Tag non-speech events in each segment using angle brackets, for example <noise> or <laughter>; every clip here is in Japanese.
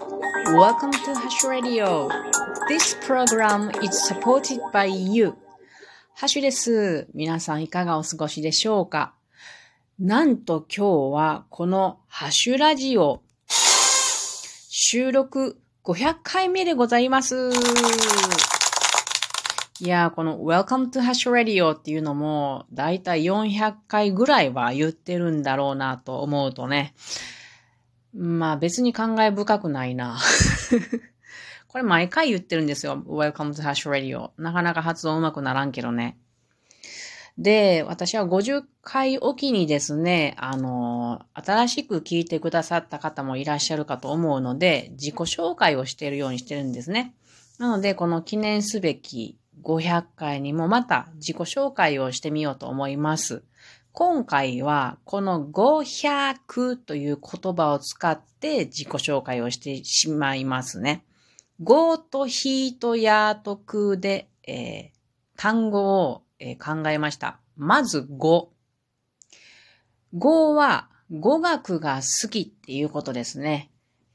Welcome to Hash Radio. This program is supported by you. ハッシュです。皆さんいかがお過ごしでしょうか？なんと今日はこのハッシュラジオ収録500回目でございます。いやこの Welcome to Hash Radio っていうのも、だいたい400回ぐらいは言ってるんだろうなと思うとね。まあ別に感慨深くないな。<laughs> これ毎回言ってるんですよ。Welcome to Hash Radio。なかなか発音うまくならんけどね。で、私は50回おきにですね、あの、新しく聞いてくださった方もいらっしゃるかと思うので、自己紹介をしているようにしてるんですね。なので、この記念すべき500回にもまた自己紹介をしてみようと思います。今回はこの500という言葉を使って自己紹介をしてしまいますね。5とひとやとくで、えー、単語を、えー、考えました。まず5。5は語学が好きっていうことですね。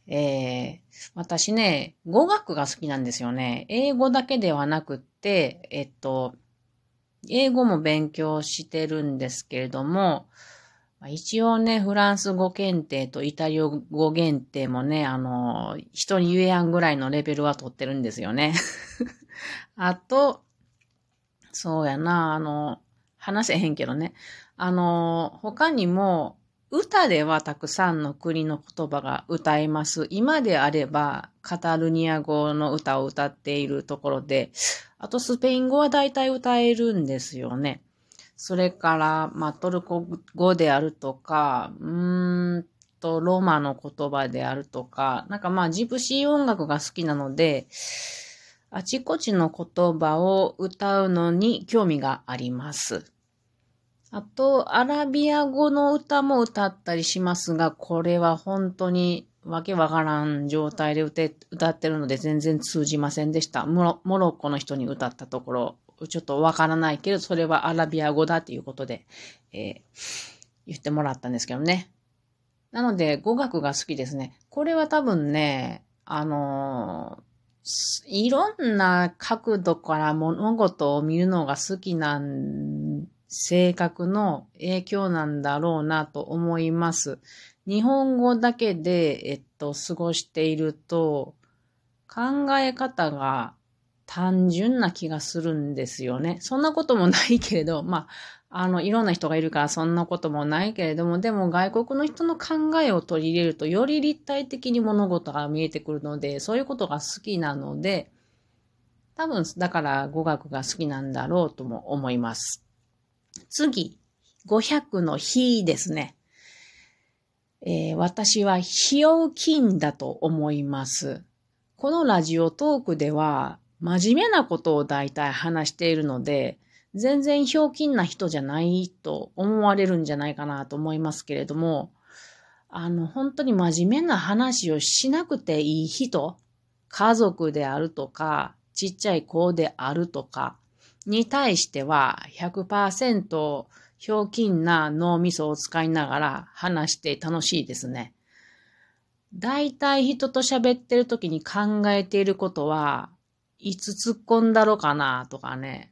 えー、私ね、語学が好きなんですよね。英語だけではなくって、えっと、英語も勉強してるんですけれども、一応ね、フランス語検定とイタリア語検定もね、あの、人に言えやんぐらいのレベルは取ってるんですよね。<laughs> あと、そうやな、あの、話せへんけどね。あの、他にも、歌ではたくさんの国の言葉が歌えます。今であれば、カタルニア語の歌を歌っているところで、あとスペイン語は大体歌えるんですよね。それから、まあ、トルコ語であるとか、うーんと、ローマの言葉であるとか、なんかまあ、ジプシー音楽が好きなので、あちこちの言葉を歌うのに興味があります。あと、アラビア語の歌も歌ったりしますが、これは本当にわけわからん状態で歌ってるので全然通じませんでした。モロッコの人に歌ったところ、ちょっとわからないけど、それはアラビア語だっていうことで、えー、言ってもらったんですけどね。なので、語学が好きですね。これは多分ね、あのー、いろんな角度から物事を見るのが好きなん性格の影響なんだろうなと思います。日本語だけで、えっと、過ごしていると、考え方が単純な気がするんですよね。そんなこともないけれど、まあ、あの、いろんな人がいるからそんなこともないけれども、でも外国の人の考えを取り入れると、より立体的に物事が見えてくるので、そういうことが好きなので、多分、だから語学が好きなんだろうとも思います。次、500の日ですね。えー、私はひようきんだと思います。このラジオトークでは真面目なことを大体話しているので、全然ひょうきんな人じゃないと思われるんじゃないかなと思いますけれども、あの、本当に真面目な話をしなくていい人、家族であるとか、ちっちゃい子であるとかに対しては100%ひょうきんな脳みそを使いながら話して楽しいですね。大体人と喋ってる時に考えていることは、いつ突っ込んだろかなとかね、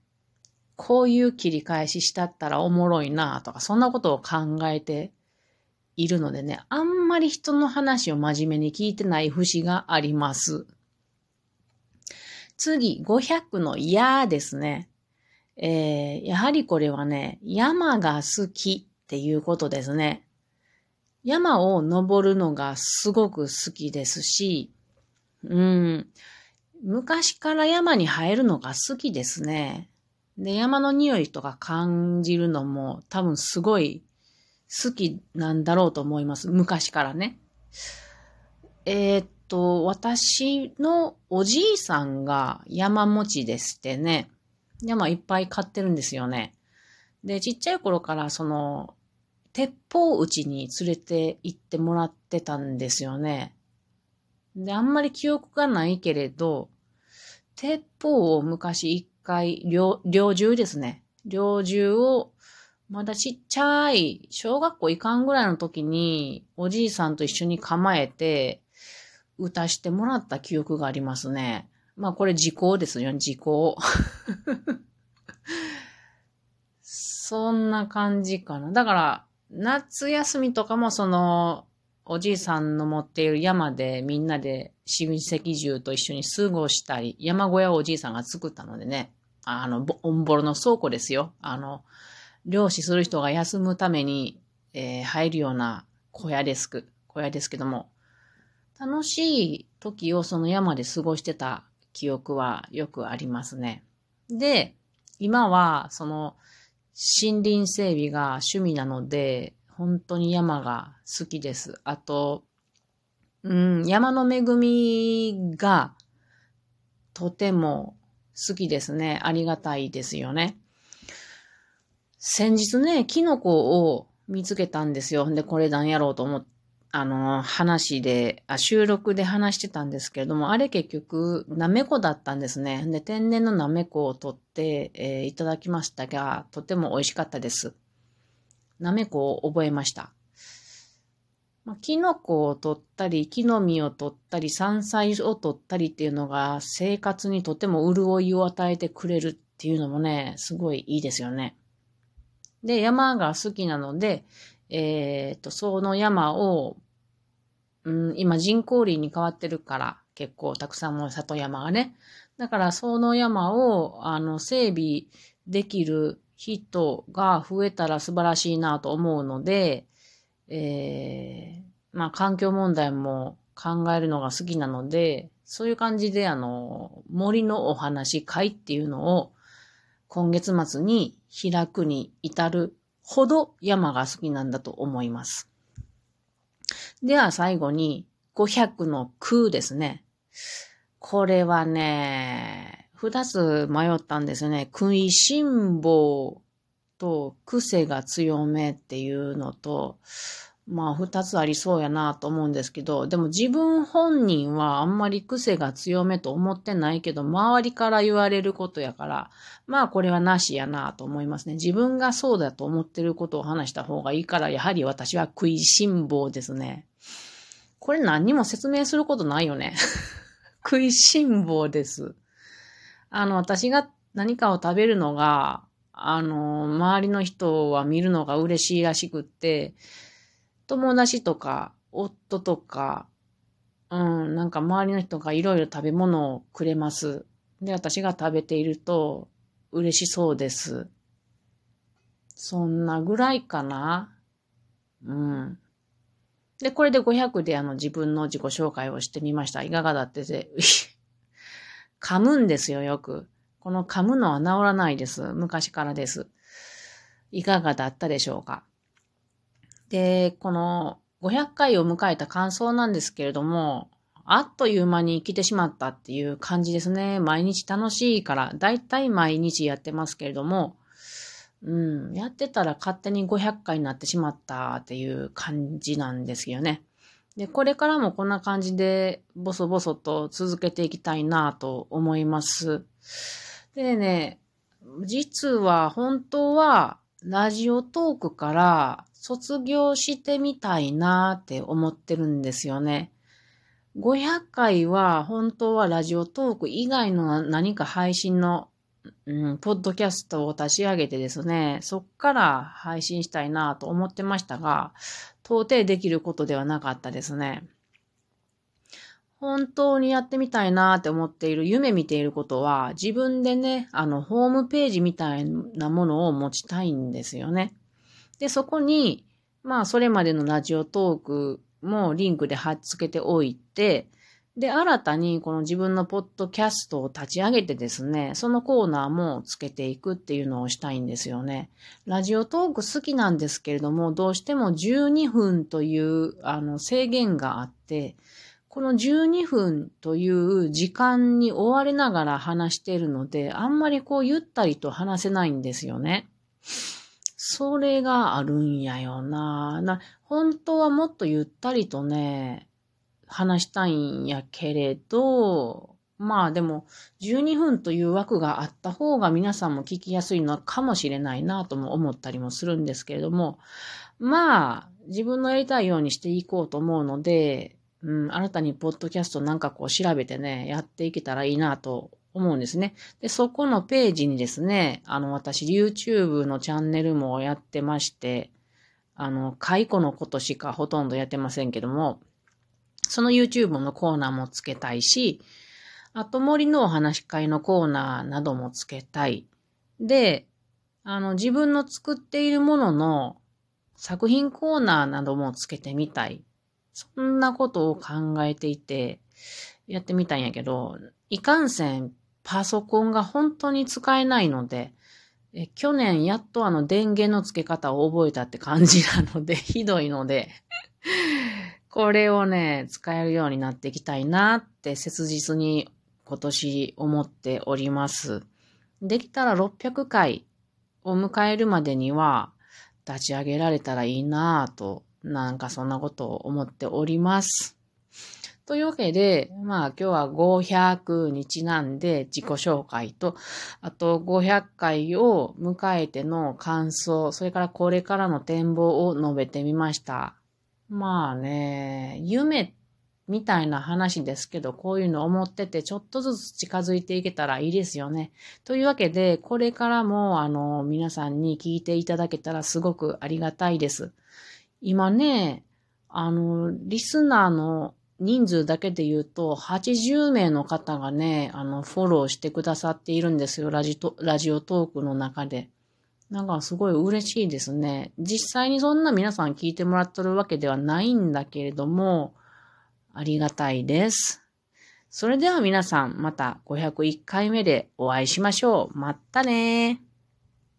こういう切り返ししたったらおもろいなとか、そんなことを考えているのでね、あんまり人の話を真面目に聞いてない節があります。次、500のやですね。えー、やはりこれはね、山が好きっていうことですね。山を登るのがすごく好きですし、うん、昔から山に入るのが好きですね。で、山の匂いとか感じるのも多分すごい好きなんだろうと思います。昔からね。えー、っと、私のおじいさんが山持ちでしてね。山いっぱい買ってるんですよね。で、ちっちゃい頃からその、鉄砲打ちに連れて行ってもらってたんですよね。で、あんまり記憶がないけれど、鉄砲を昔一回、猟銃ですね。猟銃を、まだちっちゃい、小学校行かんぐらいの時に、おじいさんと一緒に構えて、打たしてもらった記憶がありますね。まあこれ時効ですよね、時効。<laughs> <laughs> そんな感じかな。だから、夏休みとかもその、おじいさんの持っている山でみんなで親戚中と一緒に過ごしたり、山小屋をおじいさんが作ったのでね、あの、オンボロの倉庫ですよ。あの、漁師する人が休むために、えー、入るような小屋ですく、小屋ですけども、楽しい時をその山で過ごしてた記憶はよくありますね。で、今はその森林整備が趣味なので、本当に山が好きです。あと、うん、山の恵みがとても好きですね。ありがたいですよね。先日ね、キノコを見つけたんですよ。で、これ何やろうと思っあの、話であ、収録で話してたんですけれども、あれ結局、なめこだったんですね。で、天然のなめこを取って、えー、いただきましたが、とても美味しかったです。なめこを覚えました。まあ、キノコを取ったり、木の実を取ったり、山菜を取ったりっていうのが、生活にとても潤いを与えてくれるっていうのもね、すごいいいですよね。で、山が好きなので、えっ、と、その山をうん、今人工林に変わってるから、結構たくさんの里山がね。だからその山を、あの、整備できる人が増えたら素晴らしいなと思うので、えー、まあ環境問題も考えるのが好きなので、そういう感じであの、森のお話会っていうのを今月末に開くに至るほど山が好きなんだと思います。では最後に500の空ですね。これはね、二つ迷ったんですよね。食いしん坊と癖が強めっていうのと、まあ二つありそうやなと思うんですけど、でも自分本人はあんまり癖が強めと思ってないけど、周りから言われることやから、まあこれはなしやなと思いますね。自分がそうだと思ってることを話した方がいいから、やはり私は食いしん坊ですね。これ何にも説明することないよね。<laughs> 食いしん坊です。あの、私が何かを食べるのが、あの、周りの人は見るのが嬉しいらしくって、友達とか、夫とか、うん、なんか周りの人がいろいろ食べ物をくれます。で、私が食べていると嬉しそうです。そんなぐらいかなうん。で、これで500であの自分の自己紹介をしてみました。いかがだってて、<laughs> 噛むんですよ、よく。この噛むのは治らないです。昔からです。いかがだったでしょうか。で、この500回を迎えた感想なんですけれども、あっという間に来てしまったっていう感じですね。毎日楽しいから、だいたい毎日やってますけれども、うん、やってたら勝手に500回になってしまったっていう感じなんですよね。で、これからもこんな感じでボソボソと続けていきたいなと思います。でね、実は本当はラジオトークから卒業してみたいなって思ってるんですよね。500回は本当はラジオトーク以外の何か配信の、うん、ポッドキャストを立ち上げてですね、そっから配信したいなと思ってましたが、到底できることではなかったですね。本当にやってみたいなって思っている、夢見ていることは、自分でね、あの、ホームページみたいなものを持ちたいんですよね。で、そこに、まあ、それまでのラジオトークもリンクで貼っ付けておいて、で、新たにこの自分のポッドキャストを立ち上げてですね、そのコーナーもつけていくっていうのをしたいんですよね。ラジオトーク好きなんですけれども、どうしても12分というあの制限があって、この12分という時間に追われながら話しているので、あんまりこうゆったりと話せないんですよね。それがあるんやよな。な、本当はもっとゆったりとね、話したいんやけれど、まあでも、12分という枠があった方が皆さんも聞きやすいのかもしれないなとも思ったりもするんですけれども、まあ、自分のやりたいようにしていこうと思うので、うん、新たにポッドキャストなんかこう調べてね、やっていけたらいいなと思うんですね。で、そこのページにですね、あの、私 YouTube のチャンネルもやってまして、あの、解雇のことしかほとんどやってませんけども、その YouTube のコーナーもつけたいし、あと森のお話し会のコーナーなどもつけたい。で、あの、自分の作っているものの作品コーナーなどもつけてみたい。そんなことを考えていて、やってみたんやけど、いかんせんパソコンが本当に使えないので、え去年やっとあの電源の付け方を覚えたって感じなので、<laughs> ひどいのでこれをね、使えるようになっていきたいなって切実に今年思っております。できたら600回を迎えるまでには立ち上げられたらいいなぁと、なんかそんなことを思っております。というわけで、まあ今日は500日なんで自己紹介と、あと500回を迎えての感想、それからこれからの展望を述べてみました。まあね、夢みたいな話ですけど、こういうの思っててちょっとずつ近づいていけたらいいですよね。というわけで、これからもあの皆さんに聞いていただけたらすごくありがたいです。今ね、あの、リスナーの人数だけで言うと、80名の方がね、あの、フォローしてくださっているんですよ、ラジトラジオトークの中で。なんかすごい嬉しいですね。実際にそんな皆さん聞いてもらってるわけではないんだけれども、ありがたいです。それでは皆さん、また501回目でお会いしましょう。まったねー。